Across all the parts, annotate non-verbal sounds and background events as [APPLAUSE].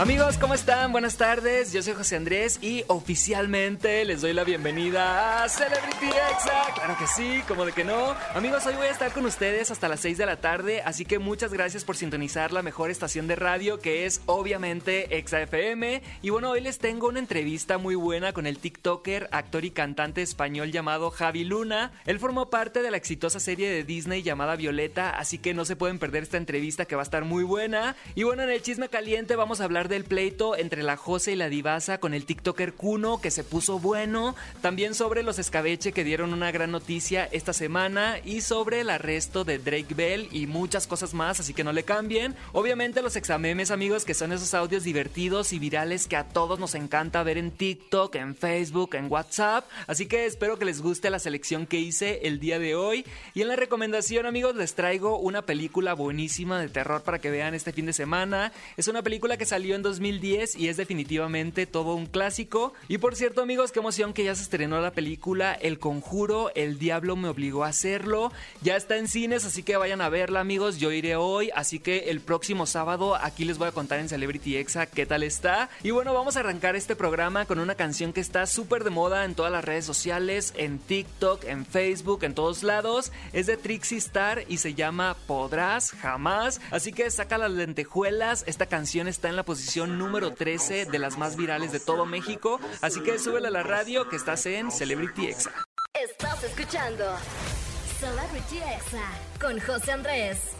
Amigos, ¿cómo están? Buenas tardes. Yo soy José Andrés y oficialmente les doy la bienvenida a Celebrity Exa. Claro que sí, como de que no. Amigos, hoy voy a estar con ustedes hasta las 6 de la tarde, así que muchas gracias por sintonizar la mejor estación de radio que es obviamente Exa FM. Y bueno, hoy les tengo una entrevista muy buena con el TikToker, actor y cantante español llamado Javi Luna. Él formó parte de la exitosa serie de Disney llamada Violeta, así que no se pueden perder esta entrevista que va a estar muy buena. Y bueno, en el chisme caliente vamos a hablar del pleito entre la Jose y la Divasa con el TikToker Kuno que se puso bueno, también sobre los escabeche que dieron una gran noticia esta semana y sobre el arresto de Drake Bell y muchas cosas más, así que no le cambien. Obviamente los examemes amigos que son esos audios divertidos y virales que a todos nos encanta ver en TikTok, en Facebook, en WhatsApp, así que espero que les guste la selección que hice el día de hoy y en la recomendación amigos les traigo una película buenísima de terror para que vean este fin de semana. Es una película que salió en 2010 y es definitivamente todo un clásico. Y por cierto, amigos, qué emoción que ya se estrenó la película El Conjuro, El Diablo me obligó a hacerlo. Ya está en cines, así que vayan a verla, amigos. Yo iré hoy, así que el próximo sábado aquí les voy a contar en Celebrity Exa qué tal está. Y bueno, vamos a arrancar este programa con una canción que está súper de moda en todas las redes sociales, en TikTok, en Facebook, en todos lados. Es de Trixie Star y se llama Podrás Jamás. Así que saca las lentejuelas. Esta canción está en la posición número 13 de las más virales de todo México. Así que súbele a la radio que estás en Celebrity Exa. Estás escuchando Celebrity Exa con José Andrés.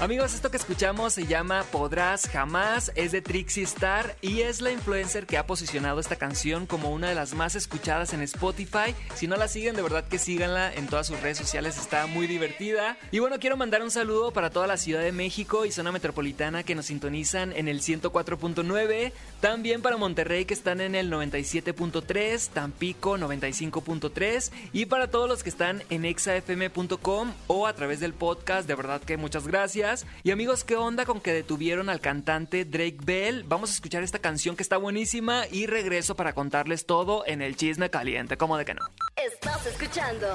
Amigos, esto que escuchamos se llama Podrás Jamás, es de Trixie Star y es la influencer que ha posicionado esta canción como una de las más escuchadas en Spotify. Si no la siguen, de verdad que síganla en todas sus redes sociales, está muy divertida. Y bueno, quiero mandar un saludo para toda la Ciudad de México y zona metropolitana que nos sintonizan en el 104.9, también para Monterrey que están en el 97.3, Tampico 95.3 y para todos los que están en exafm.com o a través del podcast, de verdad que muchas gracias. Y amigos, ¿qué onda con que detuvieron al cantante Drake Bell? Vamos a escuchar esta canción que está buenísima y regreso para contarles todo en el chisme caliente, ¿cómo de que no? Estás escuchando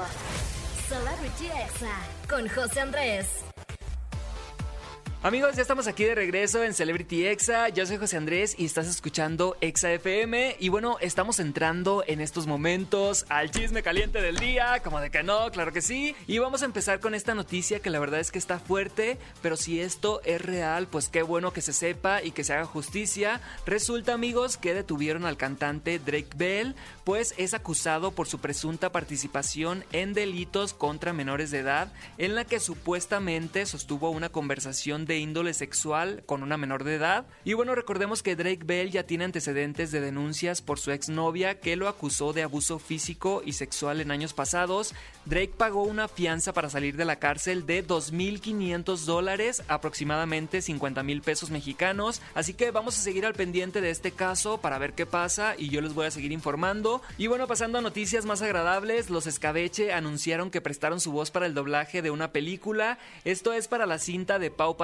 Celebrity Exa con José Andrés. Amigos, ya estamos aquí de regreso en Celebrity Exa. Yo soy José Andrés y estás escuchando Exa FM. Y bueno, estamos entrando en estos momentos al chisme caliente del día. Como de que no, claro que sí. Y vamos a empezar con esta noticia que la verdad es que está fuerte. Pero si esto es real, pues qué bueno que se sepa y que se haga justicia. Resulta, amigos, que detuvieron al cantante Drake Bell, pues es acusado por su presunta participación en delitos contra menores de edad, en la que supuestamente sostuvo una conversación de índole sexual con una menor de edad. Y bueno, recordemos que Drake Bell ya tiene antecedentes de denuncias por su exnovia que lo acusó de abuso físico y sexual en años pasados. Drake pagó una fianza para salir de la cárcel de 2.500 dólares, aproximadamente 50 mil pesos mexicanos. Así que vamos a seguir al pendiente de este caso para ver qué pasa y yo les voy a seguir informando. Y bueno, pasando a noticias más agradables, los Escabeche anunciaron que prestaron su voz para el doblaje de una película. Esto es para la cinta de Pau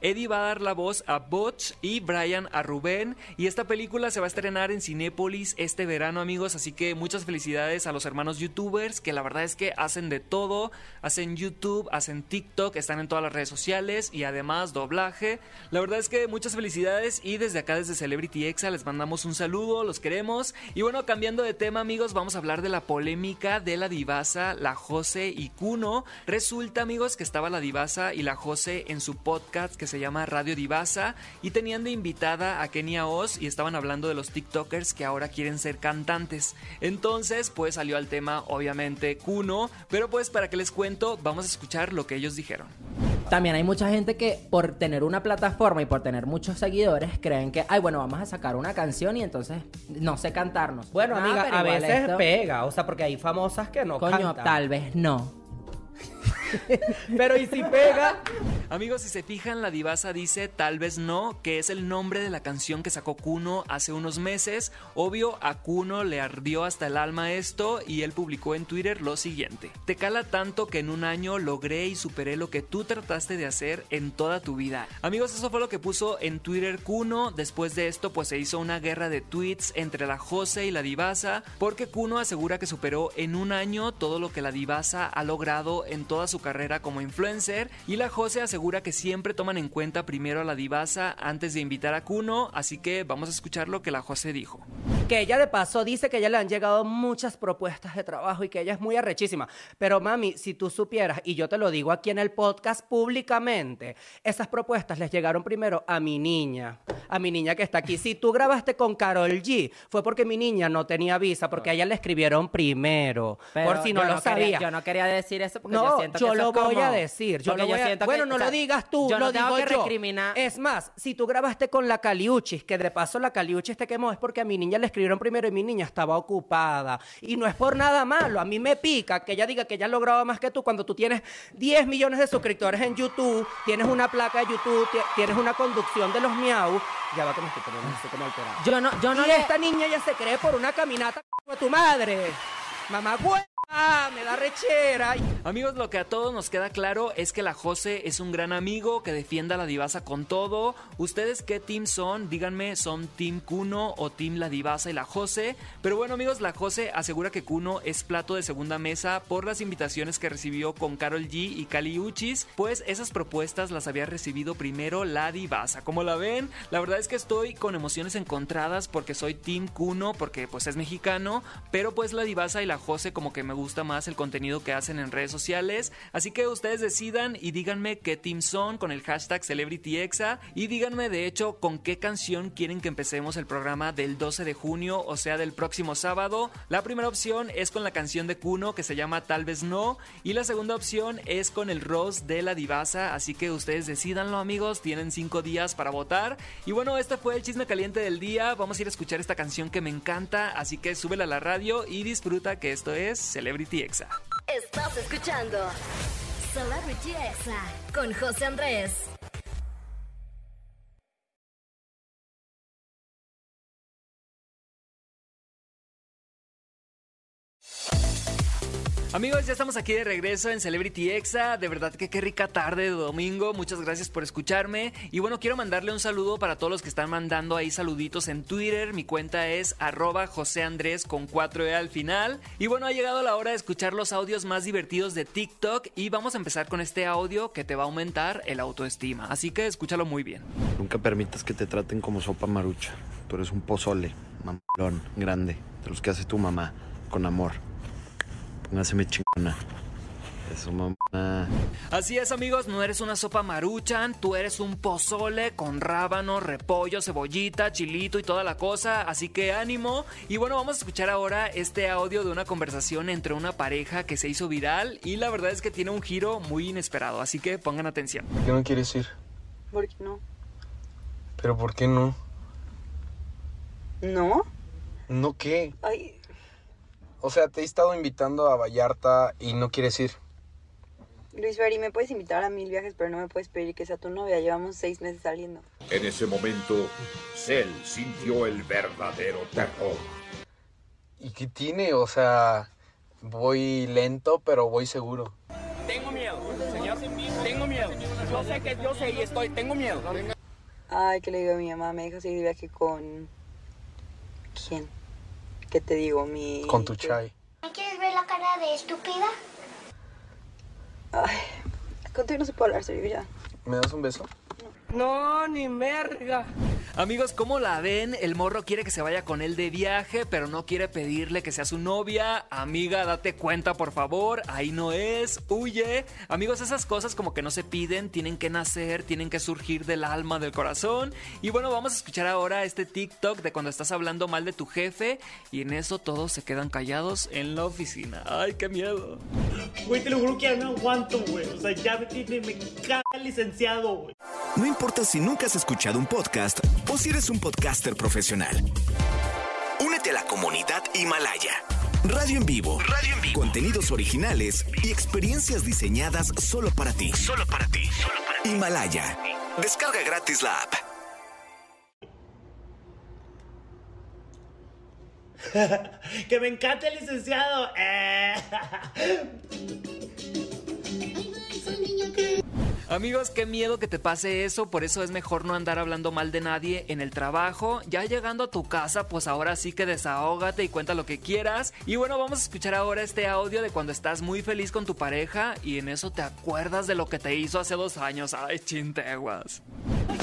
Eddie va a dar la voz a Butch y Brian a Rubén. Y esta película se va a estrenar en Cinépolis este verano, amigos. Así que muchas felicidades a los hermanos youtubers que la verdad es que hacen de todo. Hacen YouTube, hacen TikTok, están en todas las redes sociales y además doblaje. La verdad es que muchas felicidades y desde acá, desde Celebrity Exa, les mandamos un saludo, los queremos. Y bueno, cambiando de tema, amigos, vamos a hablar de la polémica de la divasa, la Jose y Kuno. Resulta, amigos, que estaba la divasa y la Jose en su podcast que se llama Radio Divasa y tenían de invitada a Kenia Oz y estaban hablando de los TikTokers que ahora quieren ser cantantes. Entonces, pues salió al tema, obviamente, Kuno, pero pues para que les cuento, vamos a escuchar lo que ellos dijeron. También hay mucha gente que por tener una plataforma y por tener muchos seguidores creen que, ay, bueno, vamos a sacar una canción y entonces no sé cantarnos. Bueno, Ah, amiga, pero a veces esto- pega, o sea, porque hay famosas que no Coño, cantan. tal vez no. [LAUGHS] Pero y si pega, Amigos, si se fijan, la divasa dice tal vez no, que es el nombre de la canción que sacó Kuno hace unos meses. Obvio, a Kuno le ardió hasta el alma esto y él publicó en Twitter lo siguiente. Te cala tanto que en un año logré y superé lo que tú trataste de hacer en toda tu vida. Amigos, eso fue lo que puso en Twitter Kuno. Después de esto, pues se hizo una guerra de tweets entre la Jose y la divasa, porque Kuno asegura que superó en un año todo lo que la divasa ha logrado en toda su carrera como influencer y la Jose asegura que siempre toman en cuenta primero a la divasa antes de invitar a Kuno, así que vamos a escuchar lo que la José dijo. Que ella de paso dice que a ella le han llegado muchas propuestas de trabajo y que ella es muy arrechísima. Pero mami, si tú supieras, y yo te lo digo aquí en el podcast públicamente, esas propuestas les llegaron primero a mi niña, a mi niña que está aquí. Si tú grabaste con Carol G, fue porque mi niña no tenía visa, porque a ella le escribieron primero, por si no lo sabía. yo no quería decir eso porque no, yo siento que yo lo voy a decir. Yo lo voy a- siento que- bueno, no o sea, lo digas tú, yo lo no tengo digo que yo. recriminar. Es más, si tú grabaste con la Caliuchis, que de paso la Caliuchis te quemó, es porque a mi niña le escribieron primero y mi niña estaba ocupada. Y no es por nada malo. A mí me pica que ella diga que ella ha logrado más que tú cuando tú tienes 10 millones de suscriptores en YouTube, tienes una placa de YouTube, ti- tienes una conducción de los miau. Ya va que me estoy poniendo así como alterado. Yo no, yo no y le... esta niña ya se cree por una caminata de tu madre. Mamá hueva, me da rechera. Amigos, lo que a todos nos queda claro es que la Jose es un gran amigo que defienda a la divasa con todo. ¿Ustedes qué team son? Díganme, ¿son Team Kuno o Team La Divasa y la Jose? Pero bueno, amigos, la Jose asegura que Kuno es plato de segunda mesa por las invitaciones que recibió con Carol G y Kali Uchis, pues esas propuestas las había recibido primero la divasa. Como la ven, la verdad es que estoy con emociones encontradas porque soy Team Kuno, porque pues es mexicano, pero pues la divasa y la Jose como que me gusta más el contenido que hacen en redes sociales. Así que ustedes decidan y díganme qué team son con el hashtag CelebrityExa. Y díganme de hecho con qué canción quieren que empecemos el programa del 12 de junio, o sea del próximo sábado. La primera opción es con la canción de Kuno que se llama Tal vez no. Y la segunda opción es con el Rose de la Divasa, así que ustedes decidanlo amigos, tienen cinco días para votar. Y bueno, este fue el chisme caliente del día, vamos a ir a escuchar esta canción que me encanta, así que súbela a la radio y disfruta que esto es Celebrity Exa. Estás escuchando Celebrity Exa con José Andrés. Amigos, ya estamos aquí de regreso en Celebrity Exa. De verdad que qué rica tarde de domingo. Muchas gracias por escucharme. Y bueno, quiero mandarle un saludo para todos los que están mandando ahí saluditos en Twitter. Mi cuenta es arroba José Andrés con 4E al final. Y bueno, ha llegado la hora de escuchar los audios más divertidos de TikTok. Y vamos a empezar con este audio que te va a aumentar el autoestima. Así que escúchalo muy bien. Nunca permitas que te traten como sopa marucha. Tú eres un pozole, mamalón, grande, de los que hace tu mamá, con amor. Póngaseme chingona. Eso, mamá. Así es amigos, no eres una sopa maruchan, tú eres un pozole con rábano, repollo, cebollita, chilito y toda la cosa, así que ánimo. Y bueno, vamos a escuchar ahora este audio de una conversación entre una pareja que se hizo viral y la verdad es que tiene un giro muy inesperado, así que pongan atención. ¿Por qué no quieres ir? ¿Por qué no? ¿Pero por qué no? ¿No? ¿No qué? Ay, O sea, te he estado invitando a Vallarta y no quieres ir. Luis Ferry, me puedes invitar a mil viajes, pero no me puedes pedir que sea tu novia. Llevamos seis meses saliendo. En ese momento, Cell sintió el verdadero terror. ¿Y qué tiene? O sea, voy lento, pero voy seguro. Tengo miedo, señor. Tengo miedo. Yo sé que yo sé y estoy. Tengo miedo. Ay, que le digo a mi mamá, me deja seguir de viaje con... ¿Quién? ¿Qué te digo? Mi... Con tu chai. ¿Me quieres ver la cara de estúpida? Ay, contigo no se puede hablar serio ya. ¿Me das un beso? No, ni merga. Amigos, ¿cómo la ven? El morro quiere que se vaya con él de viaje, pero no quiere pedirle que sea su novia. Amiga, date cuenta, por favor. Ahí no es. Huye. Amigos, esas cosas como que no se piden, tienen que nacer, tienen que surgir del alma, del corazón. Y bueno, vamos a escuchar ahora este TikTok de cuando estás hablando mal de tu jefe y en eso todos se quedan callados en la oficina. Ay, qué miedo. Güey, te lo juro que ya no aguanto, güey. O sea, ya me tiene, me caga el licenciado, güey. No importa si nunca has escuchado un podcast o si eres un podcaster profesional. Únete a la comunidad Himalaya. Radio en vivo. Radio en vivo. Contenidos originales y experiencias diseñadas solo para ti. Solo para ti. Solo para ti. Himalaya. Descarga gratis la app. [LAUGHS] que me encanta el licenciado. Eh. [LAUGHS] Amigos, qué miedo que te pase eso, por eso es mejor no andar hablando mal de nadie en el trabajo. Ya llegando a tu casa, pues ahora sí que desahógate y cuenta lo que quieras. Y bueno, vamos a escuchar ahora este audio de cuando estás muy feliz con tu pareja y en eso te acuerdas de lo que te hizo hace dos años. Ay, chinteguas.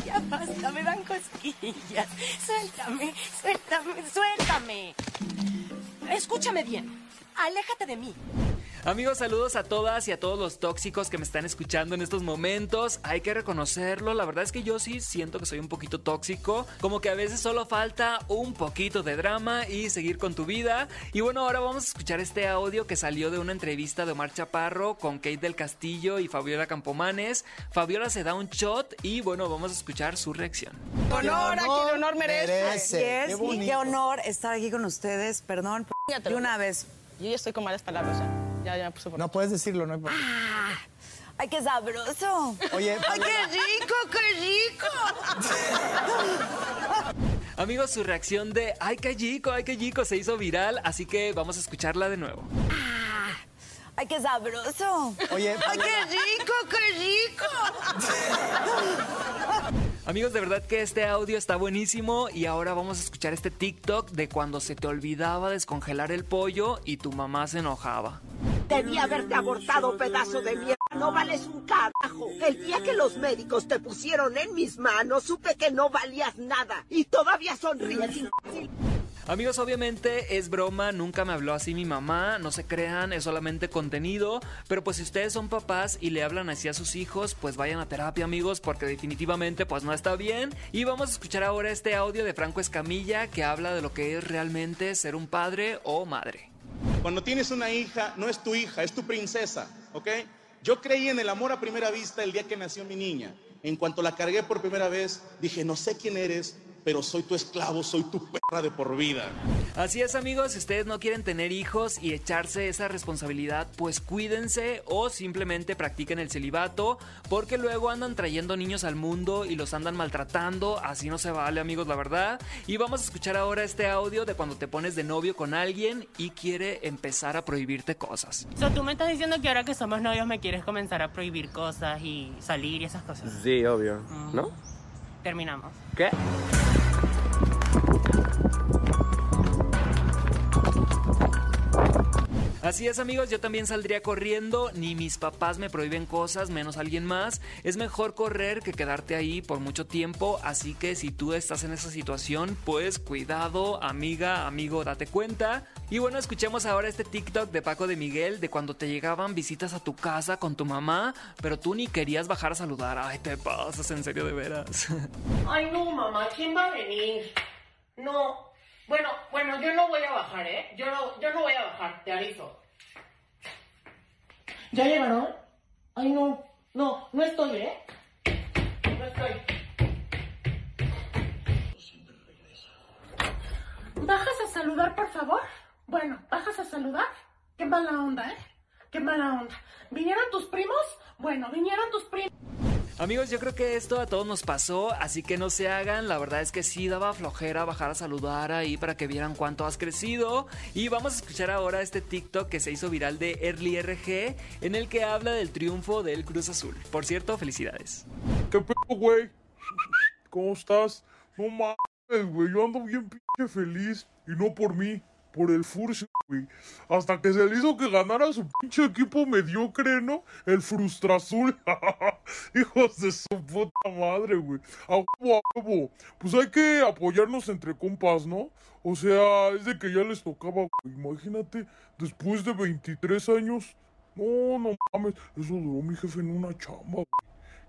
Ya basta, me dan cosquillas. Suéltame, suéltame, suéltame. Escúchame bien. Aléjate de mí. Amigos, saludos a todas y a todos los tóxicos que me están escuchando en estos momentos. Hay que reconocerlo, la verdad es que yo sí siento que soy un poquito tóxico, como que a veces solo falta un poquito de drama y seguir con tu vida. Y bueno, ahora vamos a escuchar este audio que salió de una entrevista de Omar Chaparro con Kate del Castillo y Fabiola Campomanes. Fabiola se da un shot y bueno, vamos a escuchar su reacción. Honor a quien honor merece. merece. Yes, Qué y qué honor estar aquí con ustedes. Perdón, de una vez. Yo ya estoy con malas palabras. Ya, ya me puse por... No puedes decirlo, no hay problema. ¡Ay, qué sabroso! Oye, ¡Ay, qué rico, qué rico! [LAUGHS] Amigos, su reacción de ay qué chico, ay qué chico se hizo viral, así que vamos a escucharla de nuevo. ¡Ay, qué sabroso! Oye, ¡Ay, qué rico, qué rico! [LAUGHS] Amigos, de verdad que este audio está buenísimo y ahora vamos a escuchar este TikTok de cuando se te olvidaba descongelar el pollo y tu mamá se enojaba. Debí haberte abortado, pedazo de mierda. No vales un carajo. El día que los médicos te pusieron en mis manos, supe que no valías nada. Y todavía sonríes. Amigos, obviamente es broma, nunca me habló así mi mamá, no se crean, es solamente contenido, pero pues si ustedes son papás y le hablan así a sus hijos, pues vayan a terapia amigos, porque definitivamente pues no está bien. Y vamos a escuchar ahora este audio de Franco Escamilla que habla de lo que es realmente ser un padre o madre. Cuando tienes una hija, no es tu hija, es tu princesa, ¿ok? Yo creí en el amor a primera vista el día que nació mi niña. En cuanto la cargué por primera vez, dije, no sé quién eres, pero soy tu esclavo, soy tu perra de por vida. Así es amigos, si ustedes no quieren tener hijos y echarse esa responsabilidad, pues cuídense o simplemente practiquen el celibato, porque luego andan trayendo niños al mundo y los andan maltratando, así no se vale amigos, la verdad. Y vamos a escuchar ahora este audio de cuando te pones de novio con alguien y quiere empezar a prohibirte cosas. O sea, tú me estás diciendo que ahora que somos novios me quieres comenzar a prohibir cosas y salir y esas cosas. Sí, obvio. ¿No? Terminamos. ¿Qué? Así es amigos, yo también saldría corriendo, ni mis papás me prohíben cosas, menos alguien más. Es mejor correr que quedarte ahí por mucho tiempo, así que si tú estás en esa situación, pues cuidado, amiga, amigo, date cuenta. Y bueno, escuchemos ahora este TikTok de Paco de Miguel de cuando te llegaban visitas a tu casa con tu mamá, pero tú ni querías bajar a saludar. Ay, te pasas, en serio de veras. Ay, no, mamá, ¿quién va a venir? No. Bueno, bueno, yo no voy a bajar, ¿eh? Yo no, yo no voy a bajar, te aviso. ¿Ya llegaron? Ay, no, no, no estoy, ¿eh? No estoy. ¿Bajas a saludar, por favor? Bueno, ¿bajas a saludar? Qué mala onda, ¿eh? Qué mala onda. ¿Vinieron tus primos? Bueno, vinieron tus primos. Amigos, yo creo que esto a todos nos pasó, así que no se hagan. La verdad es que sí daba flojera bajar a saludar ahí para que vieran cuánto has crecido. Y vamos a escuchar ahora este TikTok que se hizo viral de Early RG, en el que habla del triunfo del Cruz Azul. Por cierto, felicidades. ¿Qué pedo, güey? [LAUGHS] ¿Cómo estás? No mames, güey. Yo ando bien feliz. Y no por mí, por el Furcio, güey. Hasta que se le hizo que ganara su pinche equipo mediocre, ¿no? El Frustrazul. [LAUGHS] Hijos de su puta madre, güey. A huevo, a huevo. Pues hay que apoyarnos entre compas, ¿no? O sea, es de que ya les tocaba, güey. Imagínate, después de 23 años. No, no mames. Eso duró mi jefe en una chamba, güey.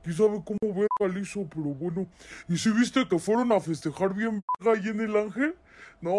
¿Quién sabe cómo verga hizo? Pero bueno. ¿Y si viste que fueron a festejar bien verga ahí en el Ángel? No,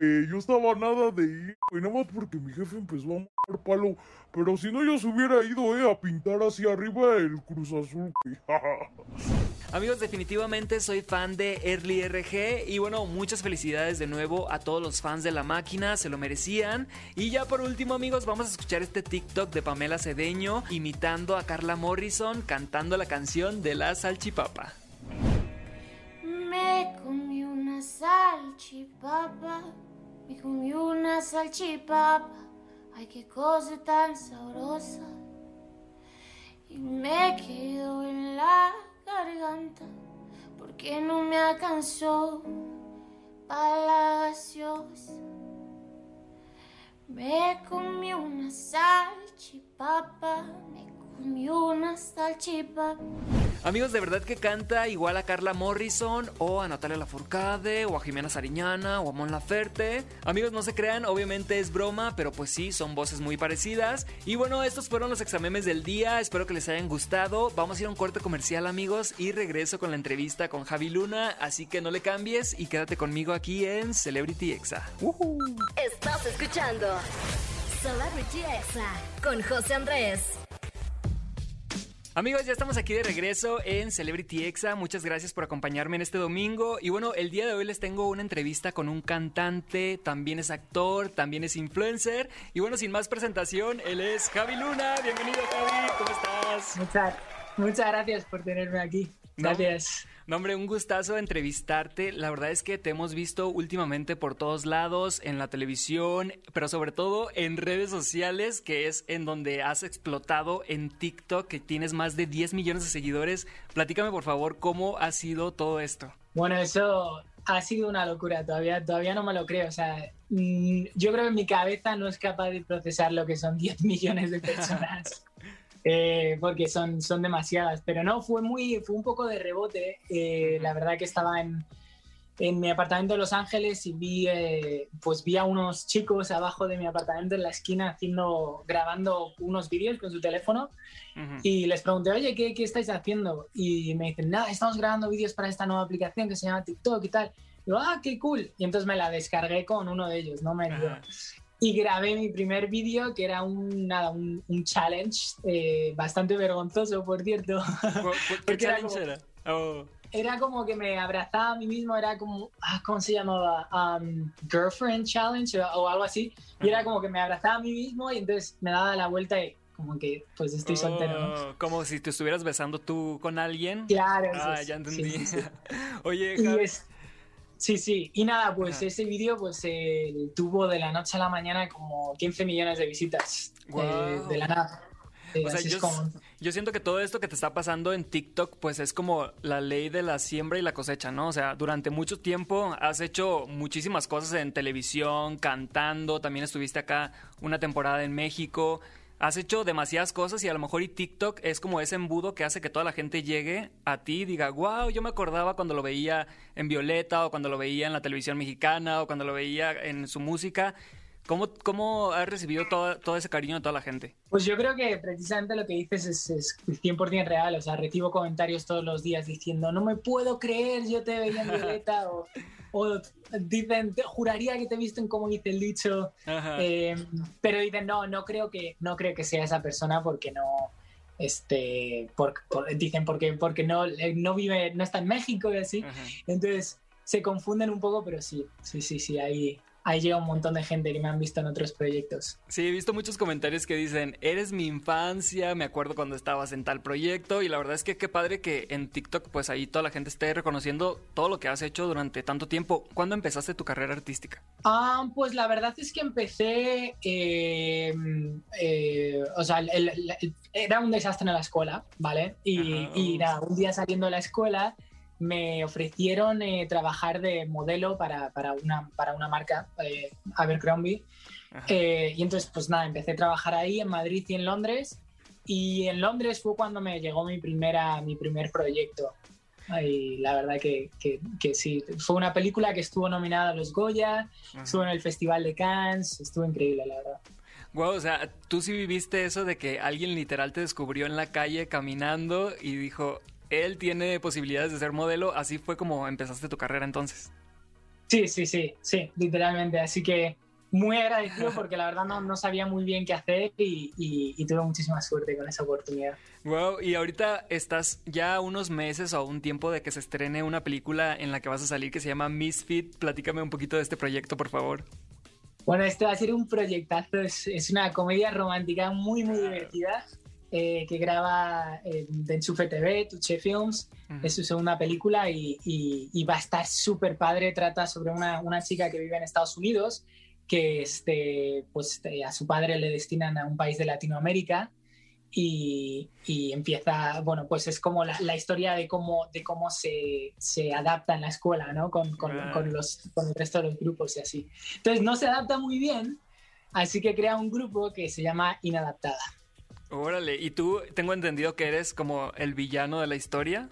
güey, yo estaba nada de ir, güey, nada más porque mi jefe empezó a mover palo. Pero si no, yo se hubiera ido, eh, a pintar hacia arriba el Cruz Azul, güey. [LAUGHS] Amigos, definitivamente soy fan de Early RG y bueno, muchas felicidades de nuevo a todos los fans de la máquina, se lo merecían. Y ya por último, amigos, vamos a escuchar este TikTok de Pamela Cedeño imitando a Carla Morrison cantando la canción de la salchipapa. Me salchipapa, me comí una salchipapa, ay qué cosa tan sabrosa. Y me quedo en la garganta, porque no me alcanzó para la gaseosa. Me comí una salchipapa, me comí una salchipapa. Amigos, de verdad que canta igual a Carla Morrison o a Natalia Lafourcade o a Jimena Sariñana o a Mon Laferte. Amigos, no se crean, obviamente es broma, pero pues sí, son voces muy parecidas. Y bueno, estos fueron los examemes del día, espero que les hayan gustado. Vamos a ir a un corte comercial, amigos, y regreso con la entrevista con Javi Luna, así que no le cambies y quédate conmigo aquí en Celebrity Exa. Estás escuchando Celebrity Exa con José Andrés. Amigos, ya estamos aquí de regreso en Celebrity Exa. Muchas gracias por acompañarme en este domingo. Y bueno, el día de hoy les tengo una entrevista con un cantante, también es actor, también es influencer. Y bueno, sin más presentación, él es Javi Luna. Bienvenido, Javi. ¿Cómo estás? Muchas, muchas gracias por tenerme aquí. Gracias. No, hombre, un gustazo entrevistarte. La verdad es que te hemos visto últimamente por todos lados, en la televisión, pero sobre todo en redes sociales, que es en donde has explotado en TikTok, que tienes más de 10 millones de seguidores. Platícame, por favor, cómo ha sido todo esto. Bueno, eso ha sido una locura, todavía, todavía no me lo creo. O sea, mm, yo creo que mi cabeza no es capaz de procesar lo que son 10 [LAUGHS] millones de personas. Eh, porque son, son demasiadas. Pero no, fue, muy, fue un poco de rebote. Eh, la verdad que estaba en, en, mi apartamento de Los Ángeles y vi, eh, pues vi a unos chicos abajo de mi apartamento en la esquina haciendo, grabando unos vídeos con su teléfono y les pregunté, oye, ¿qué, ¿qué, estáis haciendo? Y me dicen, nada, estamos grabando vídeos para esta nueva aplicación que se llama TikTok y tal. Y yo, ah, qué cool. Y entonces me la descargué con uno de ellos, no me dio y grabé mi primer vídeo que era un, nada, un, un challenge eh, bastante vergonzoso, por cierto. [LAUGHS] ¿Qué challenge era? Oh. Era como que me abrazaba a mí mismo, era como, ah, ¿cómo se llamaba? Um, girlfriend Challenge o, algo así. Y era como que me abrazaba a mí mismo y entonces me daba la vuelta y como que pues estoy soltero. ¿no? Como si te estuvieras besando tú con alguien. Claro. Ah, ya entendí. Sí, [LAUGHS] sí, Oye, Javi. Sí, sí. Y nada, pues ese vídeo pues eh, tuvo de la noche a la mañana como 15 millones de visitas eh, de la nada. Eh, o sea, yo, como... yo, siento que todo esto que te está pasando en TikTok, pues es como la ley de la siembra y la cosecha, ¿no? O sea, durante mucho tiempo has hecho muchísimas cosas en televisión, cantando, también estuviste acá una temporada en México has hecho demasiadas cosas y a lo mejor y TikTok es como ese embudo que hace que toda la gente llegue a ti y diga, wow, yo me acordaba cuando lo veía en Violeta o cuando lo veía en la televisión mexicana o cuando lo veía en su música. ¿Cómo, cómo has recibido todo, todo ese cariño de toda la gente? Pues yo creo que precisamente lo que dices es, es 100% real. O sea, recibo comentarios todos los días diciendo, no me puedo creer, yo te veía en Violeta [LAUGHS] o o dicen, juraría que te visten como dice el dicho, eh, pero dicen, no, no creo que, no creo que sea esa persona porque no, este, por, dicen porque, porque no, eh, no vive, no está en México y así, entonces se confunden un poco, pero sí, sí, sí, sí, ahí, ahí llega un montón de gente que me han visto en otros proyectos. Sí, he visto muchos comentarios que dicen, eres mi infancia, me acuerdo cuando estabas en tal proyecto y la verdad es que qué padre que en TikTok pues ahí toda la gente esté reconociendo todo lo que has hecho durante tanto tiempo. ¿Cuándo empezaste tu carrera artística? Ah, pues la verdad es que empecé, eh, eh, o sea, era un desastre en la escuela, ¿vale? Y, y nada, un día saliendo de la escuela me ofrecieron eh, trabajar de modelo para, para, una, para una marca, eh, Abercrombie. Eh, y entonces, pues nada, empecé a trabajar ahí en Madrid y en Londres. Y en Londres fue cuando me llegó mi, primera, mi primer proyecto. Y la verdad que, que, que, sí, fue una película que estuvo nominada a los Goya, estuvo en el Festival de Cannes, estuvo increíble, la verdad. Wow, o sea, tú sí viviste eso de que alguien literal te descubrió en la calle caminando y dijo, él tiene posibilidades de ser modelo, así fue como empezaste tu carrera entonces. Sí, sí, sí, sí, literalmente. Así que, muy agradecido [LAUGHS] porque la verdad no, no sabía muy bien qué hacer y, y- y tuve muchísima suerte con esa oportunidad. Wow, y ahorita estás ya a unos meses o un tiempo de que se estrene una película en la que vas a salir que se llama Misfit. Platícame un poquito de este proyecto, por favor. Bueno, este va a ser un proyectazo, es, es una comedia romántica muy, muy divertida eh, que graba eh, de Enchufe TV, Tuche Films, es su segunda película y, y- y va a estar súper padre, trata sobre una, una chica que vive en Estados Unidos que este, pues, eh, a su padre le destinan a un país de Latinoamérica y, y empieza, bueno, pues es como la, la historia de cómo, de cómo se, se adapta en la escuela, ¿no? Con, con- con los, con el resto de los grupos y así. Entonces no se adapta muy bien, así que crea un grupo que se llama Inadaptada. Órale, y tú tengo entendido que eres como el villano de la historia.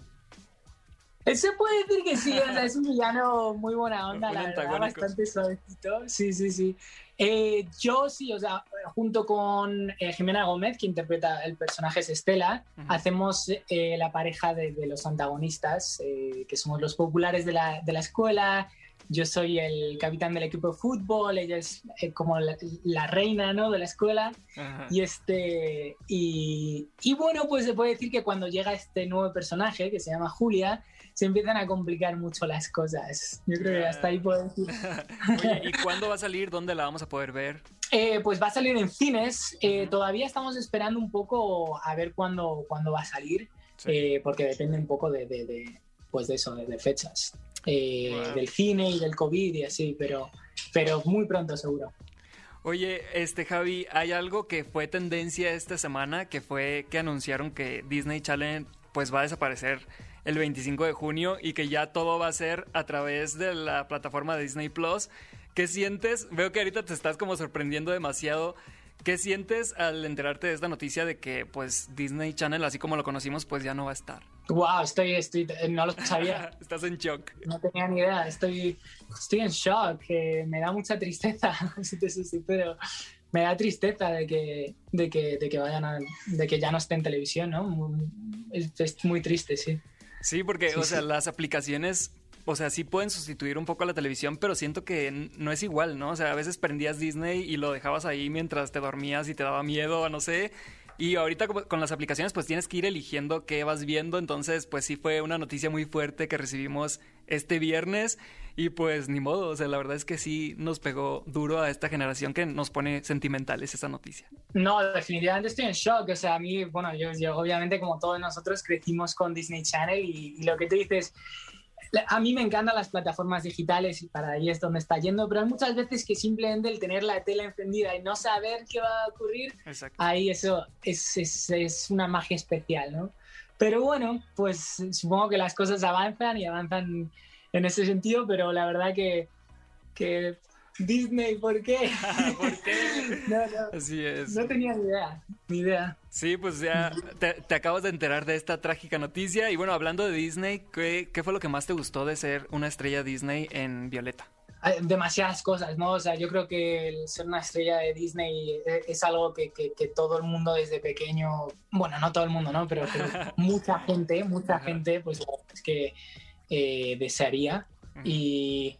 Se puede decir que sí, o sea, es un villano muy buena onda, la verdad, bastante suavecito. Sí, sí, sí. Eh, yo sí, o sea, junto con eh, Jimena Gómez, que interpreta el personaje es Estela, hacemos eh, la pareja de, de los antagonistas, que somos los populares de la, de la escuela. Yo soy el capitán del equipo de fútbol, ella es eh, como la, la reina ¿no? de la escuela. Ajá. Y este y, y bueno, pues se puede decir que cuando llega este nuevo personaje que se llama Julia, se empiezan a complicar mucho las cosas. Yo creo que hasta ahí puedo decir. [LAUGHS] Oye, ¿y cuándo va a salir? ¿Dónde la vamos a poder ver? Eh, pues va a salir en cines. Eh, todavía estamos esperando un poco a ver cuándo, cuándo va a salir, porque depende un poco de, de- de, pues de eso, de, de fechas. Eh, Wow. Del cine y del COVID y así, pero, pero muy pronto seguro. Oye, este Javi, hay algo que fue tendencia esta semana, que fue que anunciaron que Disney Channel pues va a desaparecer el 25 de junio y que ya todo va a ser a través de la plataforma de Disney Plus. ¿Qué sientes? Veo que ahorita te estás como sorprendiendo demasiado. ¿Qué sientes al enterarte de esta noticia de que pues Disney Channel, así como lo conocimos, pues ya no va a estar? Wow, estoy, estoy, no lo sabía. [LAUGHS] Estás en shock. No tenía ni idea, estoy, estoy en shock, eh, me da mucha tristeza, [LAUGHS] si te soy sincero. Me da tristeza de que, de que, de que vayan a, de que ya no esté en televisión, ¿no? Es, es muy triste, sí. Sí, porque, Sí, o sea, sí. las aplicaciones, o sea, sí pueden sustituir un poco a la televisión, pero siento que no es igual, ¿no? O sea, a veces prendías Disney y lo dejabas ahí mientras te dormías y te daba miedo, no sé. Y ahorita con las aplicaciones, pues tienes que ir eligiendo qué vas viendo. Entonces, pues sí fue una noticia muy fuerte que recibimos este viernes. Y pues ni modo, o sea, la verdad es que sí nos pegó duro a esta generación que nos pone sentimentales esa noticia. No, definitivamente estoy en shock. O sea, a mí, bueno, yo, obviamente como todos nosotros crecimos con Disney Channel y, y lo que tú dices, a mí me encantan las plataformas digitales y para ahí es donde está yendo, pero hay muchas veces que simplemente el tener la tele encendida y no saber qué va a ocurrir, Exacto. ahí eso es, es, es una magia especial, ¿no? Pero bueno, pues supongo que las cosas avanzan y avanzan en ese sentido, pero la verdad que, que Disney, ¿por qué? [LAUGHS] ¿Por qué? [LAUGHS] No, no. Así es. No tenía ni idea, ni idea. Sí, pues ya te, te acabas de enterar de esta trágica noticia. Y bueno, hablando de Disney, ¿qué, qué fue lo que más te gustó de ser una estrella Disney en Violeta? Demasiadas cosas, ¿no? O sea, yo creo que el ser una estrella de Disney eh, es algo que, que- que todo el mundo desde pequeño, bueno, no todo el mundo, ¿no? Pero, pero [LAUGHS] mucha gente, mucha gente, pues es que eh, desearía. Y,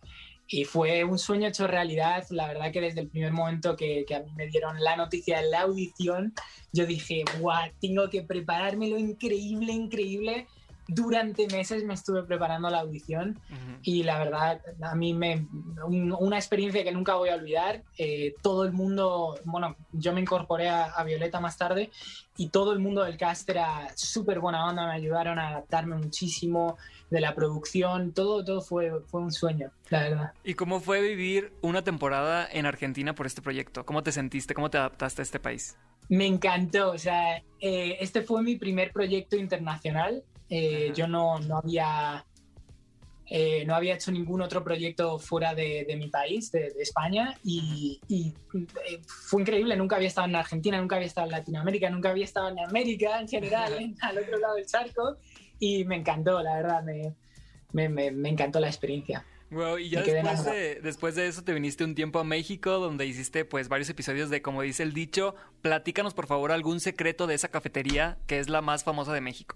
y fue un sueño hecho realidad. La verdad que desde el primer momento que, que a mí me dieron la noticia la audición, yo dije, guau, tengo que preparármelo increíble, increíble. Durante meses me estuve preparando la audición y la verdad a mí me un- una experiencia que nunca voy a olvidar Eh, todo el mundo bueno yo me incorporé a, a Violeta más tarde y todo el mundo del cast era súper buena onda me ayudaron a adaptarme muchísimo de la producción todo todo fue fue un sueño la verdad ¿Y cómo fue vivir una temporada en Argentina por este proyecto? ¿Cómo te sentiste? ¿Cómo te adaptaste a este país? Me encantó, o sea, eh, este fue mi primer proyecto internacional. Eh, yo no, no había eh, no había hecho ningún otro proyecto fuera de, de mi país, de, de España, y, y, eh, fue increíble. Nunca había estado en Argentina, nunca había estado en Latinoamérica, nunca había estado en América en general, en- [LAUGHS] al otro lado del charco, y me encantó, la verdad, me, me, me- me encantó la experiencia. Wow, y ya después de, después de eso te viniste un tiempo a México donde hiciste pues varios episodios de Como dice el dicho. Platícanos por favor algún secreto de esa cafetería que es la más famosa de México.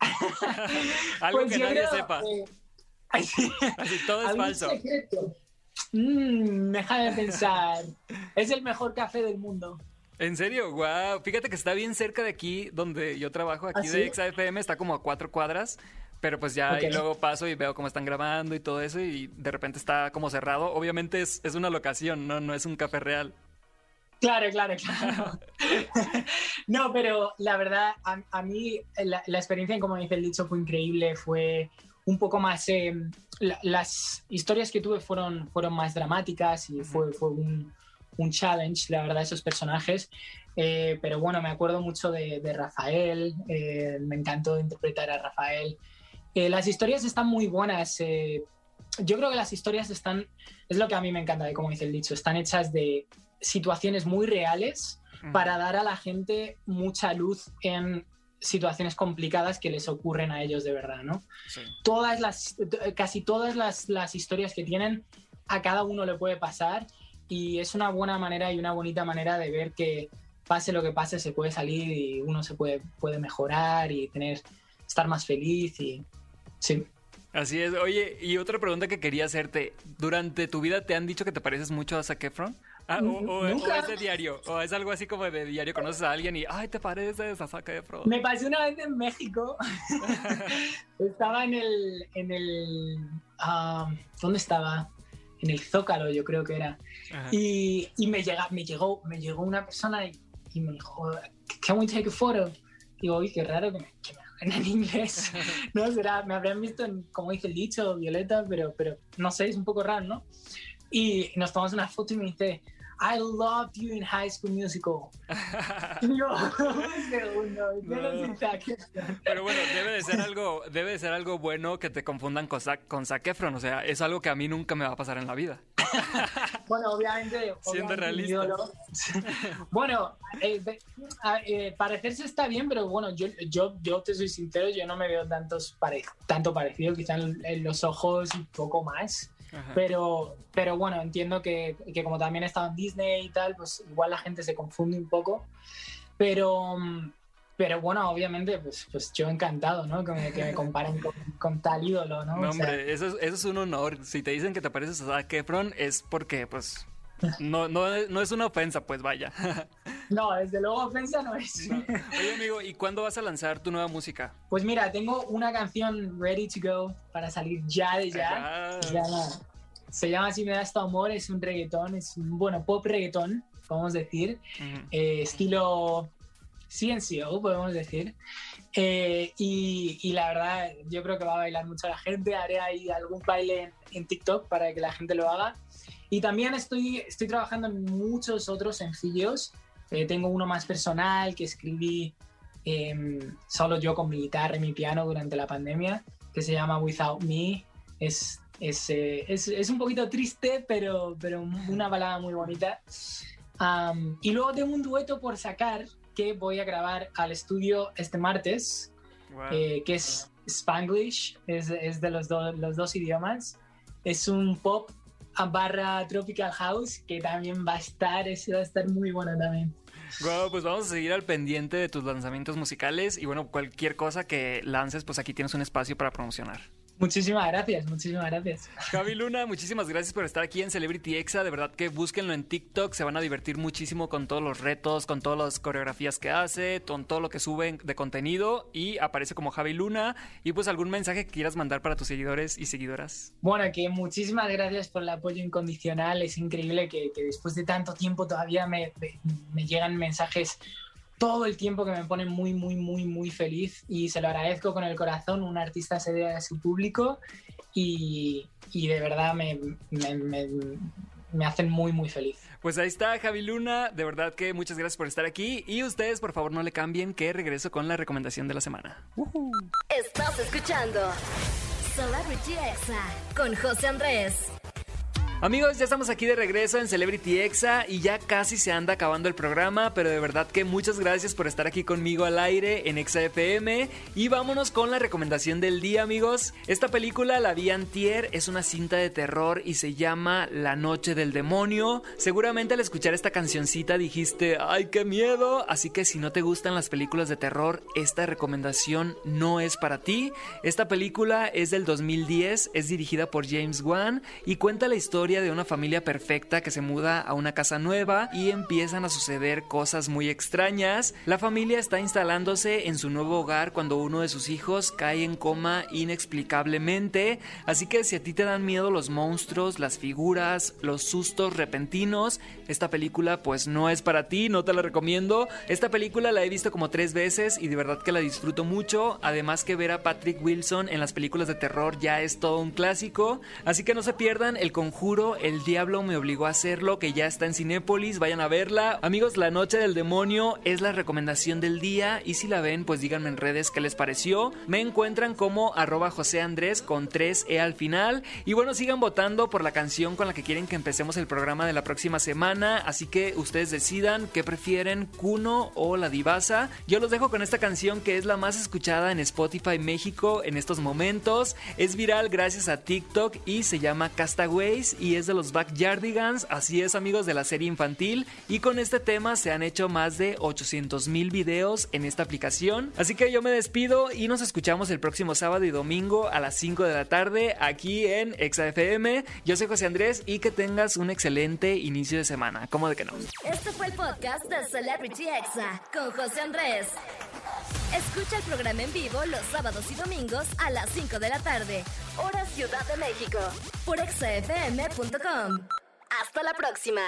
[LAUGHS] Algo Pues que nadie sepa. eh, Así todo es ¿Algún falso. Mmm, déjame pensar. es el mejor café del mundo. ¿En serio? Wow. Fíjate que está bien cerca de aquí donde yo trabajo, aquí ¿Ah, de sí? XFM, está como a cuatro cuadras. Pero pues ya Ok. y luego paso y veo cómo están grabando y todo eso y de repente está como cerrado. Obviamente es, es una locación, no, no es un café real. Claro, claro, claro. [LAUGHS] no, pero la verdad, a, a mí la, la experiencia, como dice el dicho, fue increíble. Fue un poco más. eh, la- las historias que tuve fueron, fueron más dramáticas y fue, fue un, un challenge, la verdad, esos personajes. Eh, pero bueno, me acuerdo mucho de, de Rafael. eh, me encantó interpretar a Rafael. Eh, las historias están muy buenas. yo creo que las historias están, es lo que a mí me encanta de como dice el dicho, están hechas de situaciones muy reales para dar a la gente mucha luz en situaciones complicadas que les ocurren a ellos de verdad, ¿no? Todas las, casi todas las, las historias que tienen, a cada uno le puede pasar y es una buena manera y una bonita manera de ver que pase lo que pase se puede salir y uno se puede, puede mejorar y tener, estar más feliz y sí. Así es. Oye, y otra pregunta que quería hacerte. ¿Durante tu vida te han dicho que te pareces mucho a Zac Efron? Ah, o, o- o Nunca. es de diario, o es algo así como de diario, conoces a alguien y, ay, te pareces a Zac Efron. Me pasó una vez en México. [LAUGHS] estaba en el. En el ah, ¿Dónde estaba? En el Zócalo, yo creo que era. Y, y me, llega, me, llegó, me llegó una persona y, y me dijo, ¿Can we take a photo? Digo, uy, qué raro que me, que me en inglés. [LAUGHS] no, será, me habrían visto en, como dice el dicho, Violeta, pero, pero no sé, es un poco raro, ¿no? Y nos tomamos una foto y me dice, I loved you in High School Musical. [LAUGHS] [LAUGHS] y yo, un segundo, yo no soy Zac Efron". Pero bueno, debe de ser algo, debe de ser algo bueno que te confundan con Zac, con Zac Efron. O sea, es algo que a mí nunca me va a pasar en la vida. [LAUGHS] Bueno, obviamente. Siendo obviamente, realista. [LAUGHS] bueno, eh, eh, parecerse está bien, pero bueno, yo, yo, yo te soy sincero, yo no me veo tantos pare- tanto parecido, quizá en, en los ojos un poco más. Ajá. Pero, pero bueno, entiendo que, que como también he estado en Disney y tal, pues igual la gente se confunde un poco. Pero, mm, pero bueno, obviamente, pues, pues yo encantado, ¿no? Que me, que me comparen con, con tal ídolo, ¿no? [LAUGHS] No, O sea, hombre, eso es, eso es un honor. Si te dicen que te pareces a Zac Efron es porque, pues, no, no, no es una ofensa, pues vaya. [LAUGHS] no, desde luego ofensa no es. Oye, amigo, ¿y cuándo vas a lanzar tu nueva música? Pues mira, tengo una canción ready to go para salir ya de ya. Se llama, se llama Si me das tu amor, es un reggaetón, es un, bueno, pop reggaetón, podemos decir, eh, estilo CNCO, podemos decir. Eh, y, y la verdad, yo creo que va a bailar mucho la gente, haré ahí algún baile en, en TikTok para que la gente lo haga. Y también estoy, estoy trabajando en muchos otros sencillos. Eh, tengo uno más personal que escribí em, solo yo con mi guitarra y mi piano durante la pandemia, que se llama Without Me. Es, es, eh, es, es un poquito triste, pero, pero una balada muy bonita. Am, y luego tengo un dueto por sacar que voy a grabar al estudio este martes, Wow. eh, que es Spanglish, es, es de los, do- los dos idiomas. Es un pop a barra tropical house que también va a estar, ese va a estar muy bueno también. Guau, pues vamos a seguir al pendiente de tus lanzamientos musicales y bueno, cualquier cosa que lances, pues aquí tienes un espacio para promocionar. Muchísimas gracias, muchísimas gracias. Javi Luna, muchísimas gracias por estar aquí en Celebrity Exa. De verdad que búsquenlo en TikTok, se van a divertir muchísimo con todos los retos, con todas las coreografías que hace, con todo lo que suben de contenido y aparece como Javi Luna. Y pues algún mensaje que quieras mandar para tus seguidores y seguidoras. Bueno, que muchísimas gracias por el apoyo incondicional. Es increíble que, que después de tanto tiempo todavía me, me- me llegan mensajes todo el tiempo que me ponen muy, muy, muy, muy feliz y se lo agradezco con el corazón. Un artista se debe a su público y, y de verdad me, me, me- me hacen muy, muy feliz. Pues ahí está Javi Luna, de verdad que muchas gracias por estar aquí y ustedes por favor no le cambien que regreso con la recomendación de la semana. Estás escuchando Celebrity Exa con José Andrés. Amigos, ya estamos aquí de regreso en Celebrity Exa y ya casi se anda acabando el programa, pero de verdad que muchas gracias por estar aquí conmigo al aire en Exa FM y vámonos con la recomendación del día, amigos. Esta película la vi antier, es una cinta de terror y se llama La Noche del Demonio. Seguramente al escuchar esta cancioncita dijiste, ¡ay, qué miedo! Así que si no te gustan las películas de terror, esta recomendación no es para ti. Esta película es del 2010, es dirigida por James Wan y cuenta la historia de una familia perfecta que se muda a una casa nueva y empiezan a suceder cosas muy extrañas. La familia está instalándose en su nuevo hogar cuando uno de sus hijos cae en coma inexplicablemente, así que si a ti te dan miedo los monstruos, las figuras, los sustos repentinos, esta película pues no es para ti, no te la recomiendo. Esta película la he visto como tres veces y de verdad que la disfruto mucho, además que ver a Patrick Wilson en las películas de terror ya es todo un clásico, así que no se pierdan El Conjuro, El Diablo me obligó a hacerlo, que ya está en Cinépolis, vayan a verla. Amigos, La Noche del Demonio es la recomendación del día y si la ven pues díganme en redes qué les pareció. Me encuentran como arroba José Andrés con 3E al final y bueno, sigan votando por la canción con la que quieren que empecemos el programa de la próxima semana, así que ustedes decidan qué prefieren, Kuno o La Divasa. Yo los dejo con esta canción que es la más escuchada en Spotify México en estos momentos. Es viral gracias a TikTok y se llama Castaways es de los Backyardigans, así es amigos de la serie infantil y con este tema se han hecho más de 800 mil videos en esta aplicación. Así que yo me despido y nos escuchamos el próximo sábado y domingo a las 5 de la tarde aquí en ExaFM. Yo soy José Andrés y que tengas un excelente inicio de semana. ¿Cómo de que no? Este fue el podcast de Celebrity Exa con José Andrés. Escucha el programa en vivo los sábados y domingos a las 5 de la tarde, hora Ciudad de México, por exafm.com. Hasta la próxima.